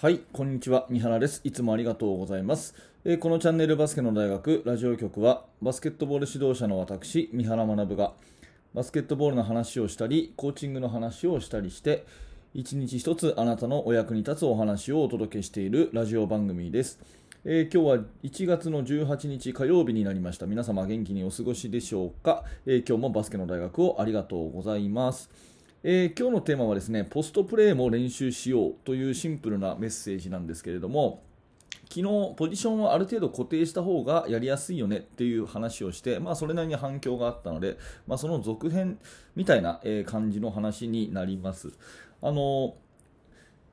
はい、こんにちは。三原です。いつもありがとうございます。えーこのチャンネルバスケの大学ラジオ局は、バスケットボール指導者の私、三原学が、バスケットボールの話をしたり、コーチングの話をしたりして、一日一つあなたのお役に立つお話をお届けしているラジオ番組です。えー今日は1月の18日火曜日になりました。皆様元気にお過ごしでしょうか、えー今日もバスケの大学をありがとうございます。えー今日のテーマはですね、ポストプレーも練習しようというシンプルなメッセージなんですけれども、昨日ポジションをある程度固定した方がやりやすいよねっていう話をして、まあ、それなりに反響があったので、まあ、その続編みたいな感じの話になります。あの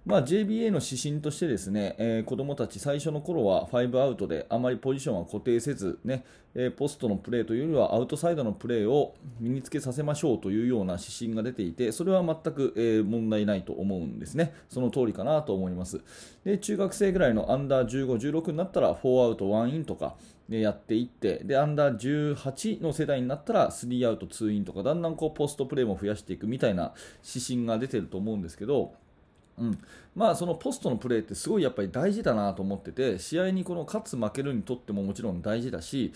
まあ、JBA の指針としてですね、えー子供たち最初の頃は5アウトであまりポジションは固定せず、ねえーポストのプレーというよりはアウトサイドのプレーを身につけさせましょうというような指針が出ていてそれは全く、えー問題ないと思うんですね。その通りかなと思います。で中学生ぐらいのアンダー15、16になったら4アウト1インとかでやっていってでアンダー18の世代になったら3アウト2インとかだんだんこうポストプレーも増やしていくみたいな指針が出てると思うんですけどうん、まあそのポストのプレーってすごいやっぱり大事だなと思ってて試合にこの勝つ負けるにとってももちろん大事だし、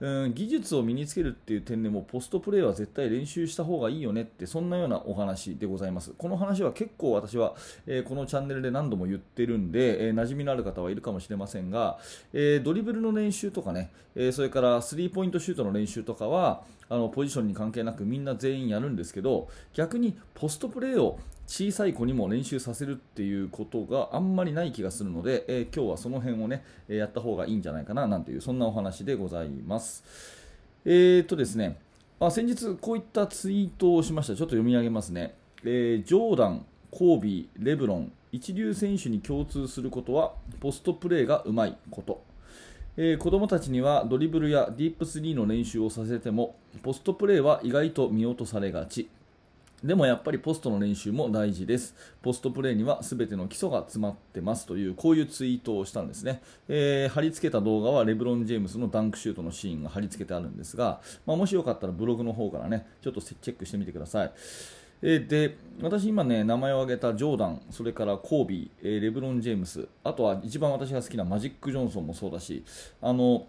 うん、技術を身につけるっていう点でもポストプレーは絶対練習した方がいいよねってそんなようなお話でございます。この話は結構私は、えーこのチャンネルで何度も言ってるんで、えー馴染みのある方はいるかもしれませんが、えードリブルの練習とかね、えーそれからスリーポイントシュートの練習とかはあのポジションに関係なくみんな全員やるんですけど逆にポストプレーを小さい子にも練習させるっていうことがあんまりない気がするので、えー今日はその辺をね、えやった方がいいんじゃないかななんていうそんなお話でございます。えー、とですね、あ、先日こういったツイートをしました。ちょっと読み上げますね。えージョーダン、コービー、レブロン、一流選手に共通することはポストプレーがうまいこと。えー子供たちにはドリブルやディープスリーの練習をさせてもポストプレーは意外と見落とされがちでもやっぱりポストの練習も大事です。ポストプレーには全ての基礎が詰まってますというこういうツイートをしたんですね。えー貼り付けた動画はレブロン・ジェームスのダンクシュートのシーンが貼り付けてあるんですが、まあ、もしよかったらブログの方からねちょっとチェックしてみてください。えーで私、今ね名前を挙げたジョーダン、それからコービー、えーレブロン・ジェームス、あとは一番私が好きなマジック・ジョンソンもそうだし、あの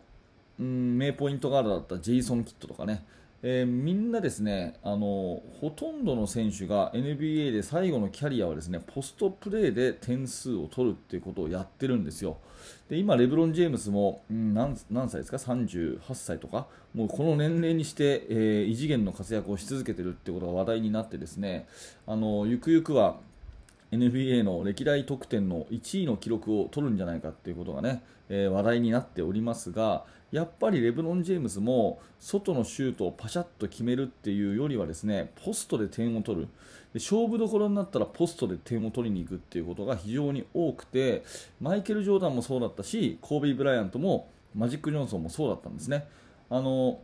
うん名ポイントガードだったジェイソン・キットとかね、えーみんなですねあのほとんどの選手が NBA で最後のキャリアはですねポストプレーで点数を取るっていうことをやってるんですよ。で今、レブロン・ジェームスも、うん何歳ですか？38歳とか？もうこの年齢にして、えー異次元の活躍をし続けてるってことが話題になってですねあのゆくゆくは NBA の歴代得点の1位の記録を取るんじゃないかっていうことがね、えー話題になっておりますがやっぱりレブロン・ジェームズも外のシュートをパシャッと決めるっていうよりはですねポストで点を取るで勝負どころになったらポストで点を取りに行くっていうことが非常に多くてマイケル・ジョーダンもそうだったしコービー・ブライアントもマジック・ジョンソンもそうだったんですね。あの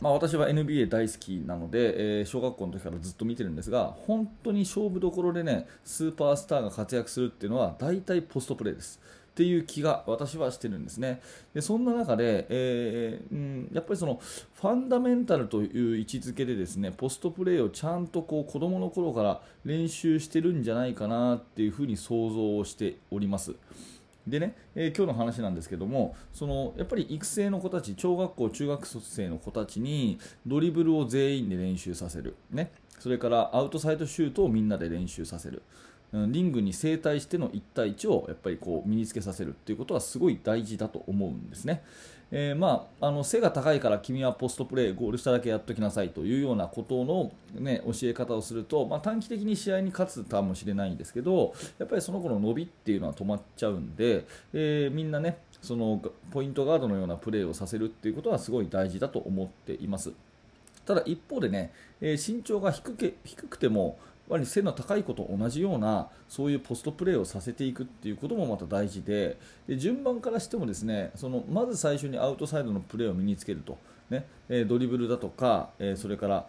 まあ、私は NBA 大好きなので、えー小学校の時からずっと見てるんですが本当に勝負どころでねスーパースターが活躍するっていうのは大体ポストプレーですっていう気が私はしてるんですねでそんな中で、えーうん、やっぱりそのファンダメンタルという位置づけでですねポストプレーをちゃんとこう子供の頃から練習してるんじゃないかなっていうふうに想像をしております。でね、えー今日の話なんですけどもそのやっぱり育成の子たち小学校、中学卒生の子たちにドリブルを全員で練習させる、ね、それからアウトサイドシュートをみんなで練習させる、リングに正対しての1対1をやっぱりこう身につけさせるっていうことはすごい大事だと思うんですね。えーまあ、あの背が高いから君はポストプレーゴール下だけやっときなさいというようなことの、ね、教え方をすると、まあ、短期的に試合に勝つかもしれないんですけどやっぱりその子の伸びっていうのは止まっちゃうんで、えーみんなねそのポイントガードのようなプレーをさせるっていうことはすごい大事だと思っています。ただ一方でね、えー身長が低け低くても割に背の高い子と同じようなそういうポストプレーをさせていくっていうこともまた大事でで順番からしてもですねそのまず最初にアウトサイドのプレーを身につけると、ねえドリブルだとか、えそれから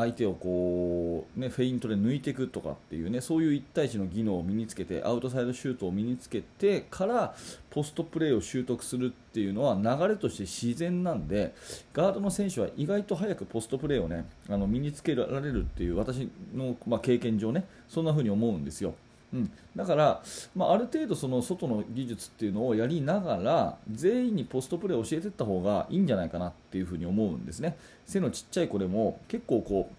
相手をこう、ね、フェイントで抜いていくとかっていうねそういう1対1の技能を身につけてアウトサイドシュートを身につけてからポストプレーを習得するっていうのは流れとして自然なんでガードの選手は意外と早くポストプレーをねあの身につけられるっていう私の、まあ、経験上ねそんな風に思うんですよ。うん、だから、まあ、ある程度その外の技術っていうのをやりながら全員にポストプレーを教えていった方がいいんじゃないかなっていうふに思うんですね。背のちっちゃい子でも結構こう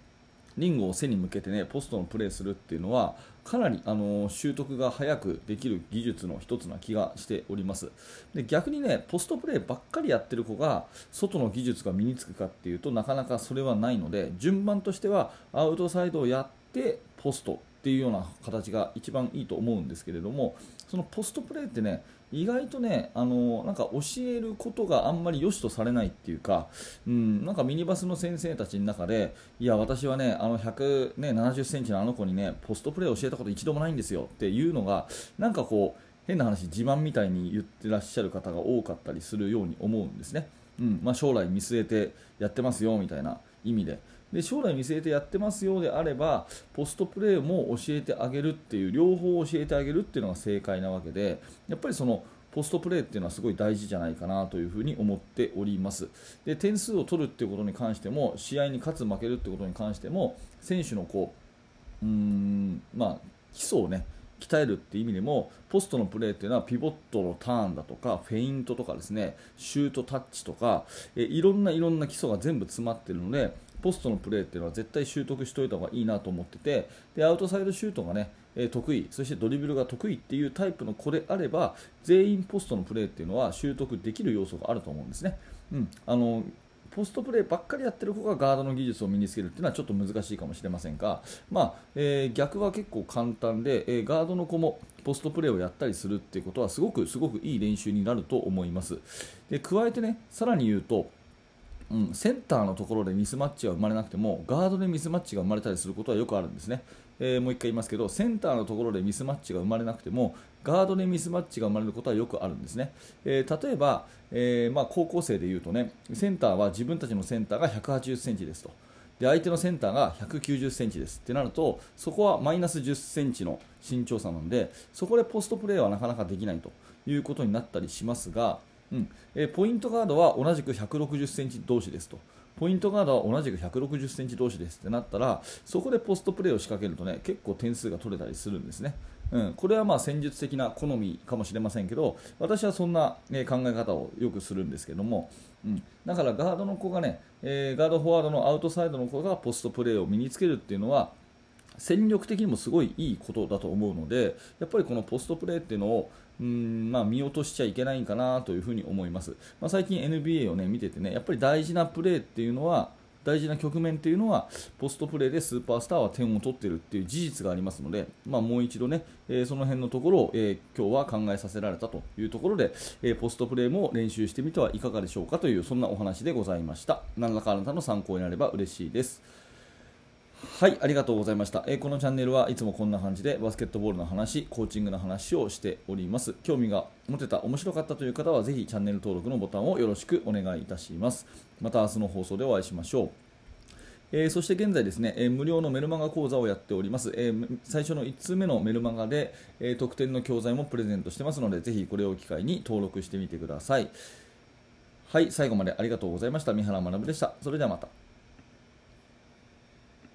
リングを背に向けてねポストのプレーするっていうのはかなりあの習得が早くできる技術の一つな気がしております。で逆にねポストプレーばっかりやってる子が外の技術が身につくかっていうとなかなかそれはないので順番としてはアウトサイドをやってポストっていうような形が一番いいと思うんですけれどもそのポストプレーってね意外とねあのなんか教えることがあんまり良しとされないっていうか、うん、なんかミニバスの先生たちの中でいや私はねあの170、ね、センチのあの子にねポストプレーを教えたこと一度もないんですよっていうのがなんかこう変な話自慢みたいに言ってらっしゃる方が多かったりするように思うんですね、うんまあ、将来見据えてやってますよみたいな意味で。で将来見据えてやってますようであればポストプレーも教えてあげるっていう両方教えてあげるっていうのが正解なわけでやっぱりそのポストプレーっていうのはすごい大事じゃないかなというふに思っております。で点数を取るっていうことに関しても試合に勝つ負けるってことに関しても選手のこううーん、まあ、基礎をね鍛えるっていう意味でもポストのプレーっていうのはピボットのターンだとかフェイントとかですねシュートタッチとかえいろんないろんな基礎が全部詰まっているのでポストのプレーっていうのは絶対習得しておいた方がいいなと思っててでアウトサイドシュートがねえ得意そしてドリブルが得意っていうタイプの子であれば全員ポストのプレーっていうのは習得できる要素があると思うんですね。うん、あのポストプレーばっかりやってる子がガードの技術を身につけるっていうのはちょっと難しいかもしれませんが、まあえー、逆は結構簡単で、えー、ガードの子もポストプレーをやったりするっていうことはすごくすごくいい練習になると思います。で加えてねさらに言うとうん、センターのところでミスマッチが生まれなくてもガードでミスマッチが生まれたりすることはよくあるんですね、えー、もう1回言いますけどセンターのところでミスマッチが生まれなくてもガードでミスマッチが生まれることはよくあるんですね、えー、例えば、えー、まあ、高校生でいうとねセンターは自分たちのセンターが180センチですと。で相手のセンターが190センチですってなるとそこはマイナス10センチの身長差なのでそこでポストプレーはなかなかできないということになったりしますがうんえポイントガードは同じく160センチ同士ですと。ポイントガードは同じく160センチ同士ですってなったらそこでポストプレーを仕掛けるとね結構点数が取れたりするんですね。うん、これはまあ戦術的な好みかもしれませんけど私はそんな、ね、考え方をよくするんですけども、うん、だからガードの子がね、えー、ガードフォワードのアウトサイドの子がポストプレーを身につけるっていうのは戦力的にもすごいいいことだと思うのでやっぱりこのポストプレーっていうのをうんまあ、見落としちゃいけないんかなというふに思います、まあ、最近 NBA を、ね、見ててねやっぱり大事なプレーっていうのは大事な局面っていうのはポストプレーでスーパースターは点を取っているっていう事実がありますので、まあ、もう一度ね、えー、その辺のところを、えー、今日は考えさせられたというところで、えー、ポストプレーも練習してみてはいかがでしょうかというそんなお話でございました。何らかあなたの参考になれば嬉しいです。はい、ありがとうございました、えー、このチャンネルはいつもこんな感じでバスケットボールの話、コーチングの話をしております。興味が持てた、面白かったという方はぜひチャンネル登録のボタンをよろしくお願いいたします。また明日の放送でお会いしましょう。えー、そして現在ですね、えー、無料のメルマガ講座をやっております。えー、最初の1通目のメルマガで、え特典の教材もプレゼントしてますので、ぜひこれを機会に登録してみてください。はい、最後までありがとうございました。三原学でした。それではまた。